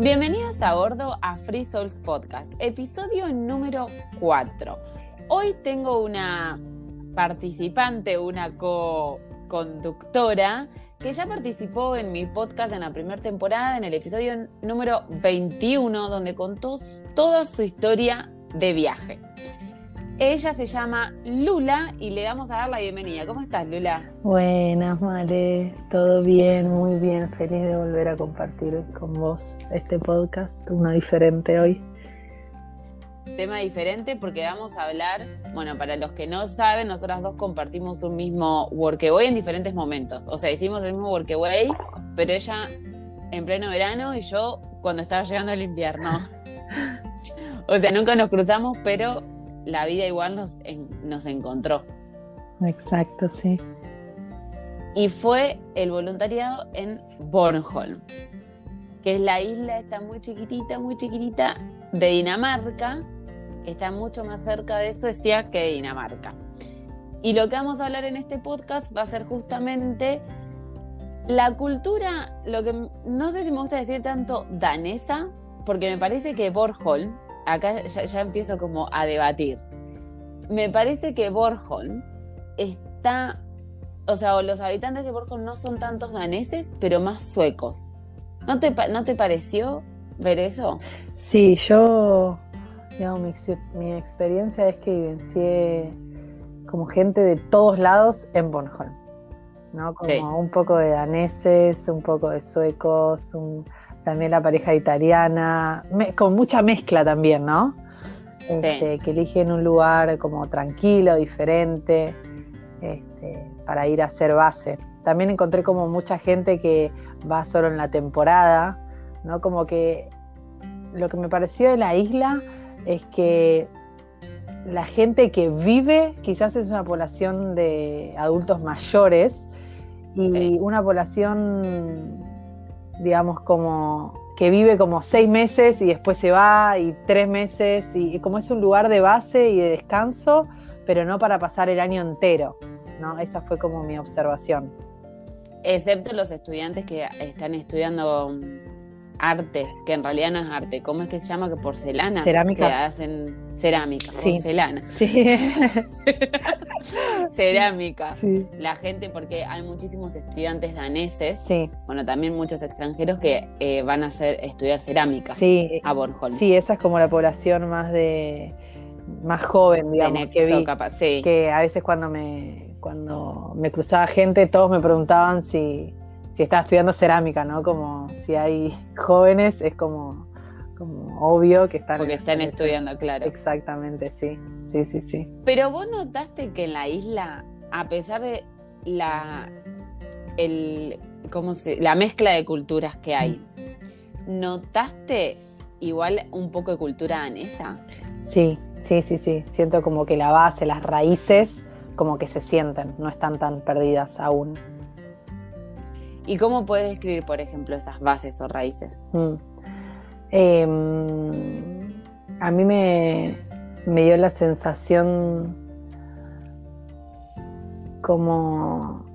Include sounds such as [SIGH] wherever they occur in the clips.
Bienvenidos a bordo a Free Souls Podcast, episodio número 4. Hoy tengo una participante, una co-conductora que ya participó en mi podcast en la primera temporada, en el episodio número 21, donde contó toda su historia de viaje. Ella se llama Lula y le vamos a dar la bienvenida. ¿Cómo estás, Lula? Buenas, Male. Todo bien, muy bien. Feliz de volver a compartir con vos este podcast, uno diferente hoy. Tema diferente porque vamos a hablar, bueno, para los que no saben, nosotras dos compartimos un mismo workaway en diferentes momentos. O sea, hicimos el mismo workaway, pero ella en pleno verano y yo cuando estaba llegando el invierno. [LAUGHS] o sea, nunca nos cruzamos, pero la vida igual nos, nos encontró. Exacto, sí. Y fue el voluntariado en Bornholm, que es la isla, está muy chiquitita, muy chiquitita, de Dinamarca, está mucho más cerca de Suecia que de Dinamarca. Y lo que vamos a hablar en este podcast va a ser justamente la cultura, lo que no sé si me gusta decir tanto danesa, porque me parece que Bornholm acá ya, empiezo como a debatir. Me parece que Bornholm está, o sea, los habitantes de Bornholm no son tantos daneses, pero más suecos. ¿No te, no te pareció ver eso? Sí, yo, digamos, mi, experiencia es que vivencié como gente de todos lados en Bornholm. ¿no? Como un poco de daneses, un poco de suecos, un, también la pareja italiana, con mucha mezcla también, ¿no? Este, que eligen un lugar como tranquilo, diferente, este, para ir a hacer base. También encontré como mucha gente que va solo en la temporada, ¿no? Como que lo que me pareció de la isla es que la gente que vive quizás es una población de adultos mayores y una población digamos, como que vive como seis meses y después se va y tres meses y, como es un lugar de base y de descanso, pero no para pasar el año entero, ¿no? Esa fue como mi observación. Excepto los estudiantes que están estudiando arte, que en realidad no es arte. ¿Cómo es que se llama? Que porcelana. Cerámica. Que hacen cerámica, porcelana. Sí. [LAUGHS] cerámica. La gente, porque hay muchísimos estudiantes daneses, sí. bueno, también muchos extranjeros que eh, van a hacer estudiar cerámica sí. a Bornholm. Sí, esa es como la población más de más joven, digamos, que vi. sí. Que a veces cuando me cuando me cruzaba gente, todos me preguntaban si si estaba estudiando cerámica, ¿no? Como si hay jóvenes, es como, como obvio que están... Porque están estudiando, claro. Exactamente, sí, sí, sí, sí. Pero vos notaste que en la isla, a pesar de la, el, ¿cómo se, la mezcla de culturas que hay, ¿notaste igual un poco de cultura danesa? Sí, sí, sí, sí. Siento como que la base, las raíces, como que se sienten, no están tan perdidas aún. ¿Y cómo puedes describir, por ejemplo, esas bases o raíces? Mm. Em, a mí me, dio la sensación como,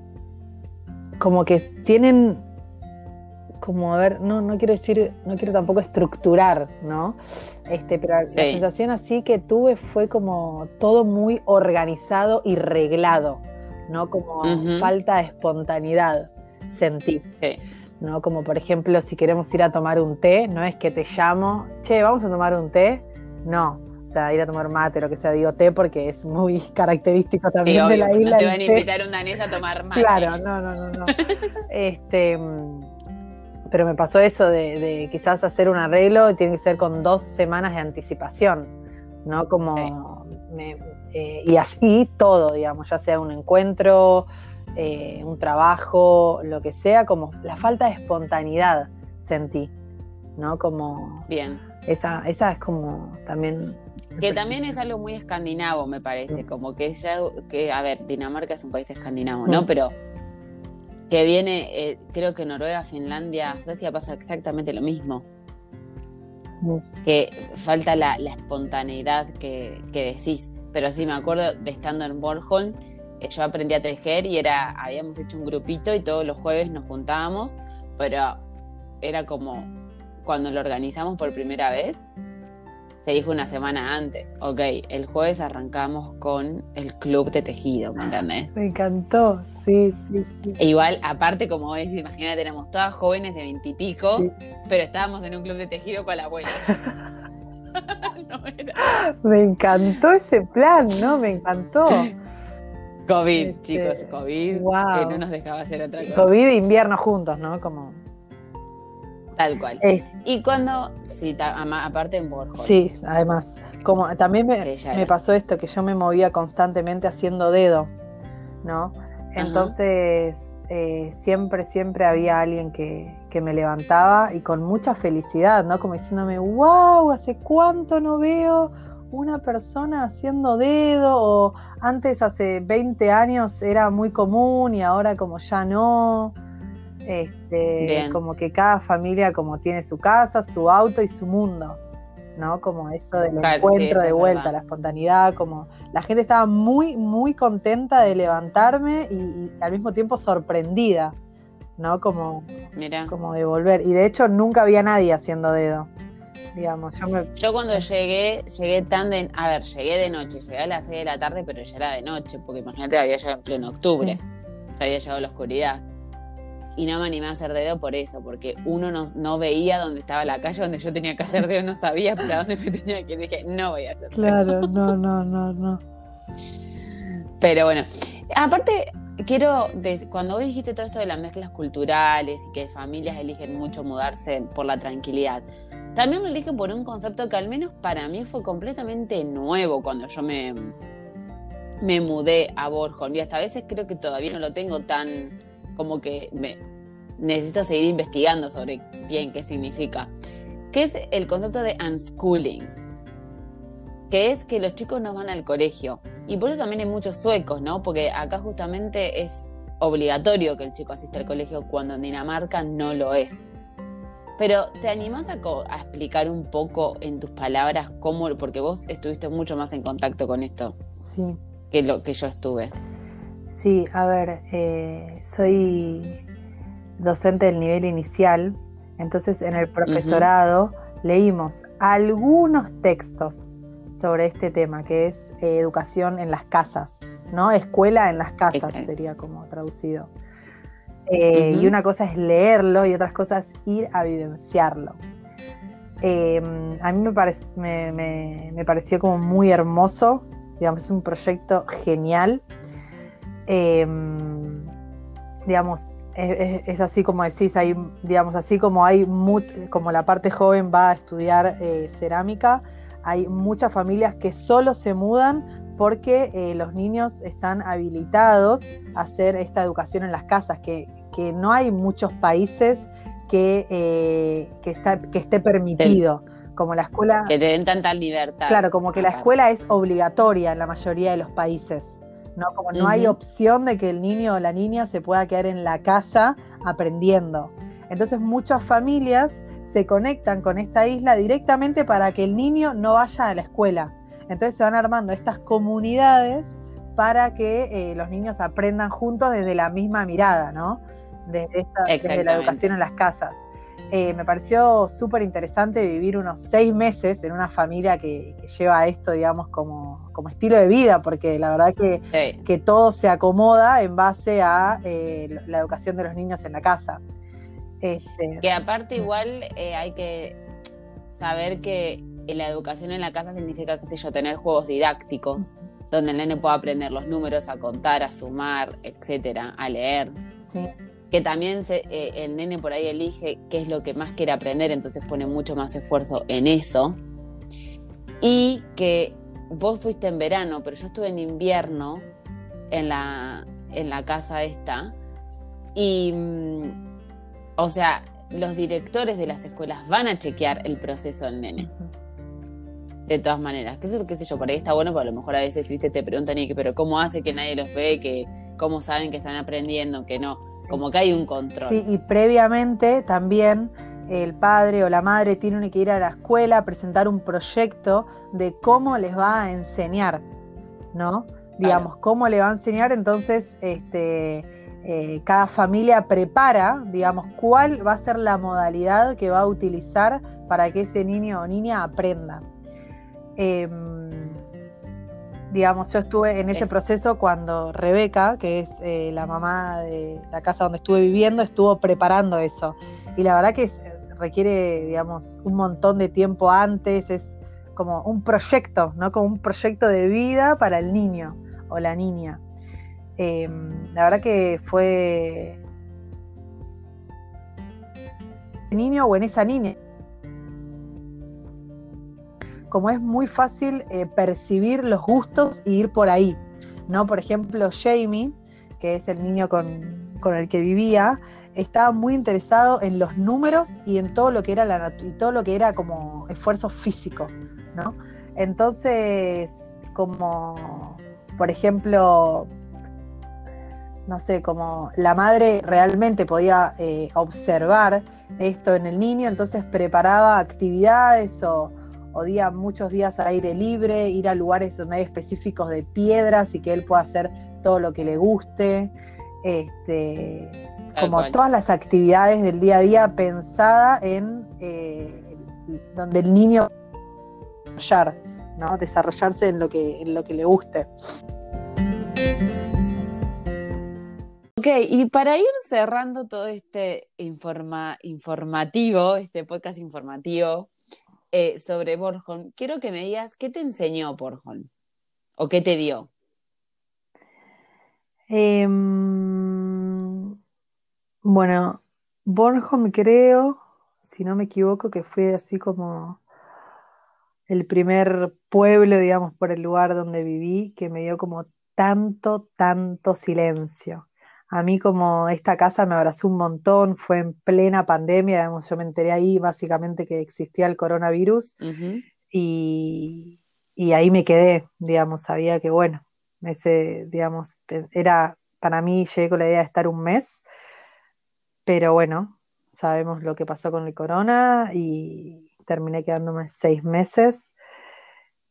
como que tienen como a ver, no, no quiero decir, no quiero tampoco estructurar, ¿no? Este, pero la sensación así que tuve fue como todo muy organizado y reglado, ¿no? Como falta de espontaneidad sentí. ¿no? Como por ejemplo, si queremos ir a tomar un té, no es que te llamo, che, vamos a tomar un té. No, o sea, ir a tomar mate, lo que sea, digo té porque es muy [LAUGHS] característico también de la isla. No te van a invitar un danés a tomar mate. Claro, no, no, no, no. [LAUGHS] este, pero me pasó eso de, quizás hacer un arreglo y tiene que ser con dos semanas de anticipación, ¿no? Como, eh, y así todo, digamos, ya sea un encuentro, eh, un trabajo, lo que sea, como la falta de espontaneidad sentí, ¿no? Como... Bien. Esa, esa es como también... Que también es algo muy escandinavo, me parece, como que ya, que, a ver, Dinamarca es un país escandinavo, ¿no? Pero que viene, eh, creo que Noruega, Finlandia, Suecia pasa exactamente lo mismo. Que falta la, espontaneidad que, que, decís. Pero sí, me acuerdo de estando en Bornholm, yo aprendí a tejer y era, habíamos hecho un grupito y todos los jueves nos juntábamos, pero era como cuando lo organizamos por primera vez, se dijo una semana antes, ok, el jueves arrancamos con el club de tejido, ¿me entendés? Me encantó, sí, sí, sí. E igual, aparte, como ves, imagínate, éramos todas jóvenes de veintipico, pero estábamos en un club de tejido con la abuela. [LAUGHS] [LAUGHS] Me encantó ese plan, ¿no? Me encantó. [LAUGHS] COVID, este, chicos, COVID, que no nos dejaba hacer otra cosa. COVID e invierno juntos, ¿no? Como Tal cual. Eh. y cuando, sí, aparte en Borja. Sí, además. Como también me, pasó esto, que yo me movía constantemente haciendo dedo, ¿no? Entonces, eh, siempre, siempre había alguien que, que, me levantaba y con mucha felicidad, ¿no? Como diciéndome, wow, ¿hace cuánto no veo una persona haciendo dedo? O antes, hace 20 años, era muy común y ahora como ya no. Este, como que cada familia como tiene su casa, su auto y su mundo, ¿no? Como eso del encuentro de vuelta, la espontaneidad, como la gente estaba muy, muy contenta de levantarme y, al mismo tiempo sorprendida, ¿no? Como, como de volver. Y de hecho nunca había nadie haciendo dedo. Digamos, yo, me... yo cuando llegué, llegué tan de, a ver, llegué de noche, llegué a las 6 de la tarde, pero ya era de noche, porque imagínate, había llegado en pleno octubre, ya había llegado la oscuridad y no me animé a hacer dedo por eso, porque uno no, veía dónde estaba la calle donde yo tenía que hacer dedo, no sabía para dónde me tenía que ir. Dije, no voy a hacer dedo. Claro, no, no, no, no. Pero bueno, aparte, quiero, cuando vos dijiste todo esto de las mezclas culturales y que familias eligen mucho mudarse por la tranquilidad, también lo eligen por un concepto que al menos para mí fue completamente nuevo cuando yo me, me mudé a Borjón. Y hasta a veces creo que todavía no lo tengo tan como que me, necesito seguir investigando sobre bien qué significa, que es el concepto de unschooling, que es que los chicos no van al colegio. Y por eso también hay muchos suecos, ¿no? Porque acá justamente es obligatorio que el chico asista al colegio cuando en Dinamarca no lo es. Pero ¿te animás a, a, explicar un poco en tus palabras cómo, porque vos estuviste mucho más en contacto con esto sí. que lo que yo estuve? Sí, a ver, eh, soy docente del nivel inicial, entonces en el profesorado leímos algunos textos sobre este tema, que es eh, educación en las casas, ¿no? Escuela en las casas sería como traducido. Eh, y una cosa es leerlo y otras cosas ir a vivenciarlo. Em, a mí me, me, pareció como muy hermoso, digamos, es un proyecto genial Em, digamos, es, así como decís, hay, digamos, así como hay como la parte joven va a estudiar eh, cerámica, hay muchas familias que solo se mudan porque eh, los niños están habilitados a hacer esta educación en las casas, que, no hay muchos países que, eh, que, está, que esté permitido. Como la escuela. Que te den tanta libertad. Claro, como que la escuela es obligatoria en la mayoría de los países. ¿no? Como no hay opción de que el niño o la niña se pueda quedar en la casa aprendiendo. Entonces muchas familias se conectan con esta isla directamente para que el niño no vaya a la escuela. Entonces se van armando estas comunidades para que eh, los niños aprendan juntos desde la misma mirada, ¿no? Desde, desde la educación en las casas. Eh, me pareció súper interesante vivir unos seis meses en una familia que, lleva esto, digamos, como, estilo de vida, porque la verdad que, que todo se acomoda en base a eh, la educación de los niños en la casa. Este, que aparte igual hay que saber que la educación en la casa significa, qué sé yo, tener juegos didácticos, donde el nene pueda aprender los números, a contar, a sumar, etcétera, a leer. Sí que también eh, el nene por ahí elige qué es lo que más quiere aprender, entonces pone mucho más esfuerzo en eso. Y que vos fuiste en verano, pero yo estuve en invierno en la, en la casa esta. Y, mm, o sea, los directores de las escuelas van a chequear el proceso del nene. De todas maneras, qué sé, qué sé yo, por ahí está bueno, pero a lo mejor a veces te preguntan, y pero ¿cómo hace que nadie los ve? que ¿Cómo saben que están aprendiendo? Que no como que hay un control. Sí, y previamente también el padre o la madre tienen que ir a la escuela a presentar un proyecto de cómo les va a enseñar, ¿no? Digamos, cómo le va a enseñar, entonces, este, eh, cada familia prepara, digamos, cuál va a ser la modalidad que va a utilizar para que ese niño o niña aprenda. Em, digamos, yo estuve en ese proceso cuando Rebeca, que es eh, la mamá de la casa donde estuve viviendo, estuvo preparando eso. Y la verdad que requiere, digamos, un montón de tiempo antes, es como un proyecto, ¿no? Como un proyecto de vida para el niño o la niña. Em, la verdad que fue niño o en esa niña. Como es muy fácil eh, percibir los gustos y ir por ahí, ¿no? Por ejemplo, Jamie, que es el niño con, con el que vivía, estaba muy interesado en los números y en todo lo que era la y todo lo que era como esfuerzo físico, ¿no? Entonces, como por ejemplo, no sé, como la madre realmente podía eh, observar esto en el niño, entonces preparaba actividades o, o día, muchos días al aire libre, ir a lugares donde hay específicos de piedras y que él pueda hacer todo lo que le guste. Este, como todas las actividades del día a día pensada en eh, donde el niño desarrollar, ¿no? desarrollarse en lo que, en lo que le guste. Ok, y para ir cerrando todo este informa, informativo, este podcast informativo eh, sobre Borjón, quiero que me digas qué te enseñó Borjón o qué te dio. Em, bueno, Bornholm creo, si no me equivoco, que fue así como el primer pueblo, digamos, por el lugar donde viví, que me dio como tanto, tanto silencio. A mí como esta casa me abrazó un montón, fue en plena pandemia, digamos, yo me enteré ahí básicamente que existía el coronavirus y, y, ahí me quedé, digamos, sabía que bueno, ese, digamos, era, para mí llegué con la idea de estar un mes pero bueno, sabemos lo que pasó con el corona y terminé quedándome seis meses.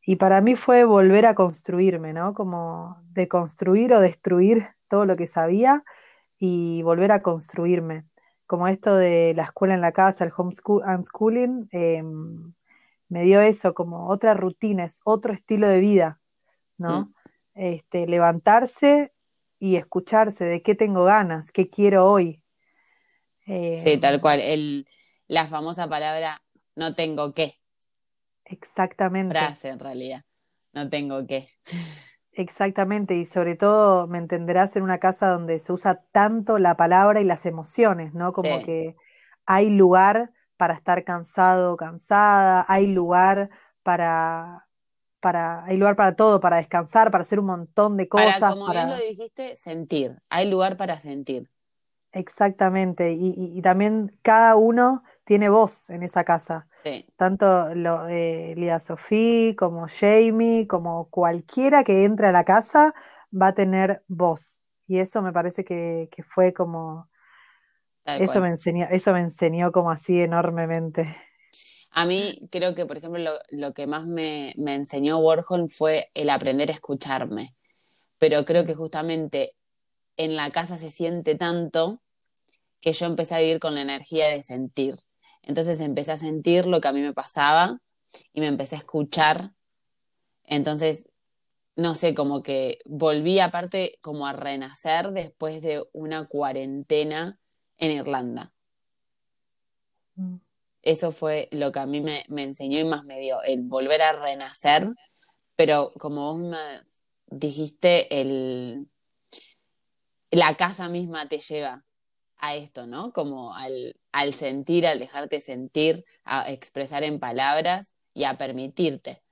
Y para mí fue volver a construirme, ¿no? Como de construir o destruir todo lo que sabía y volver a construirme. Como esto de la escuela en la casa, el homeschool, unschooling, em, me dio eso, como otra rutina, es otro estilo de vida, ¿no? Mm. Este, levantarse y escucharse de qué tengo ganas, qué quiero hoy, sí, tal em, cual. El, la famosa palabra no tengo qué. Exactamente. Frase en realidad. No tengo qué. [LAUGHS] Exactamente, y sobre todo me entenderás en una casa donde se usa tanto la palabra y las emociones, ¿no? Como que hay lugar para estar cansado o cansada, hay lugar para, para, hay lugar para todo, para descansar, para hacer un montón de cosas. Para, como bien lo dijiste, sentir, hay lugar para sentir. Exactamente, y, también cada uno tiene voz en esa casa. Sí. Tanto lo, eh, Lía Sofía como Jamie, como cualquiera que entre a la casa va a tener voz. Y eso me parece que, fue como... eso me, enseñó, eso me enseñó como así enormemente. A mí creo que, por ejemplo, lo, lo que más me, me enseñó Warhol fue el aprender a escucharme. Pero creo que justamente en la casa se siente tanto que yo empecé a vivir con la energía de sentir. Entonces empecé a sentir lo que a mí me pasaba y me empecé a escuchar. Entonces, no sé, como que volví aparte como a renacer después de una cuarentena en Irlanda. Eso fue lo que a mí me, me, enseñó y más me dio, el volver a renacer, pero como vos me dijiste, el, la casa misma te lleva a esto, ¿no? Como al, al sentir, al dejarte sentir, a expresar en palabras y a permitirte.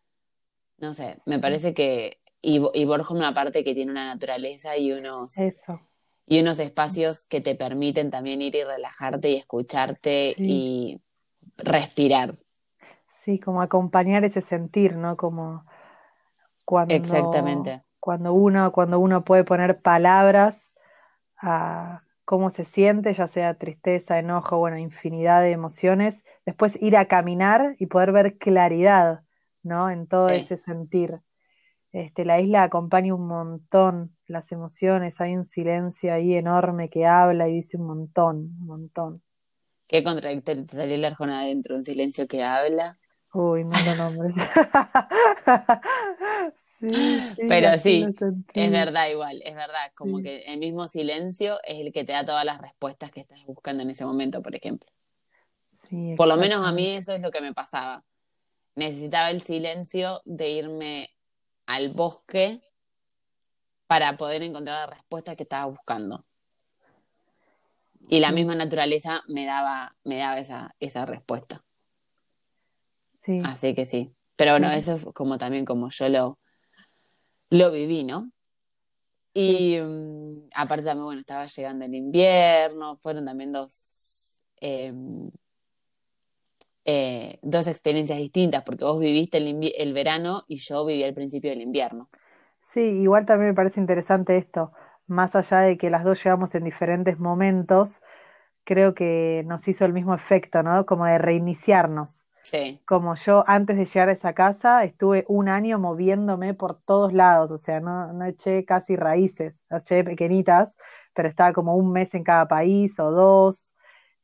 No sé, me parece que. Y, y Borja, una parte que tiene una naturaleza y unos. Eso. Y unos espacios que te permiten también ir y relajarte y escucharte y respirar. Sí, como acompañar ese sentir, ¿no? Como cuando. Exactamente. Cuando uno, cuando uno puede poner palabras a, cómo se siente, ya sea tristeza, enojo, bueno, infinidad de emociones, después ir a caminar y poder ver claridad, ¿no? En todo ese sentir. Este, la isla acompaña un montón las emociones, hay un silencio ahí enorme que habla y dice un montón, un montón. Qué contradictorio te salió la Arjona adentro, un silencio que habla. Uy, no lo nombres. [LAUGHS] [GASPS] Pero sí, es verdad igual, es verdad, como que el mismo silencio es el que te da todas las respuestas que estás buscando en ese momento, por ejemplo. por lo menos a mí eso es lo que me pasaba. Necesitaba el silencio de irme al bosque para poder encontrar la respuesta que estaba buscando. Y la misma naturaleza me daba, me daba esa, esa respuesta. Sí. Así que sí. Pero bueno, eso es como también como yo lo, lo viví, ¿no? Y mm, aparte también, bueno, estaba llegando el invierno, fueron también dos, em, eh, dos experiencias distintas, porque vos viviste el, el verano y yo viví el principio del invierno. Sí, igual también me parece interesante esto, más allá de que las dos llegamos en diferentes momentos, creo que nos hizo el mismo efecto, ¿no? Como de reiniciarnos. Como yo antes de llegar a esa casa estuve un año moviéndome por todos lados, o sea, no, no eché casi raíces, eché pequeñitas, pero estaba como un mes en cada país o dos,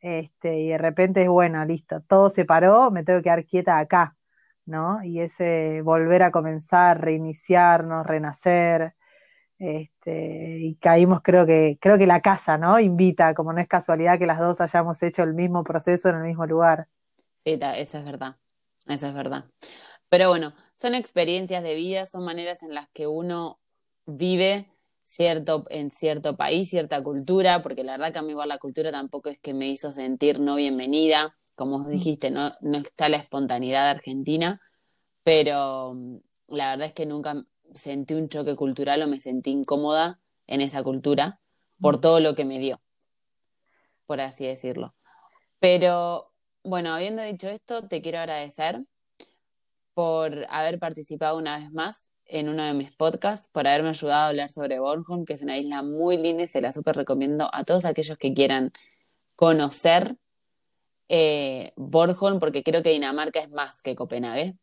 este, y de repente es bueno, listo, todo se paró, me tengo que quedar quieta acá, ¿no? Y ese volver a comenzar, reiniciarnos, renacer, este, y caímos, creo que, creo que la casa, ¿no? Invita, como no es casualidad que las dos hayamos hecho el mismo proceso en el mismo lugar. Eso es verdad, eso es verdad. Pero bueno, son experiencias de vida, son maneras en las que uno vive cierto, en cierto país, cierta cultura, porque la verdad que a mí igual la cultura tampoco es que me hizo sentir no bienvenida, como mm. dijiste, no, no está la espontaneidad de Argentina, pero mm, la verdad es que nunca sentí un choque cultural o me sentí incómoda en esa cultura por mm. todo lo que me dio, por así decirlo. Pero bueno, habiendo dicho esto, te quiero agradecer por haber participado una vez más en uno de mis podcasts, por haberme ayudado a hablar sobre Bornholm, que es una isla muy linda y se la súper recomiendo a todos aquellos que quieran conocer eh, Bornholm, porque creo que Dinamarca es más que Copenhague.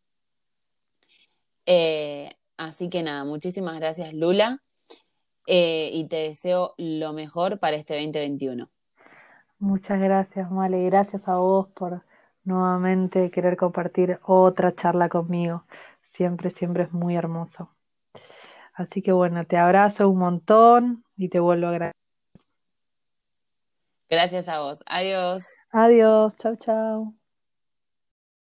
Eh, así que nada, muchísimas gracias Lula eh, y te deseo lo mejor para este 2021. Muchas gracias, Male. Gracias a vos por nuevamente querer compartir otra charla conmigo. Siempre, siempre es muy hermoso. Así que bueno, te abrazo un montón y te vuelvo a agradecer. Gracias a vos. Adiós. Adiós. Chau, chau.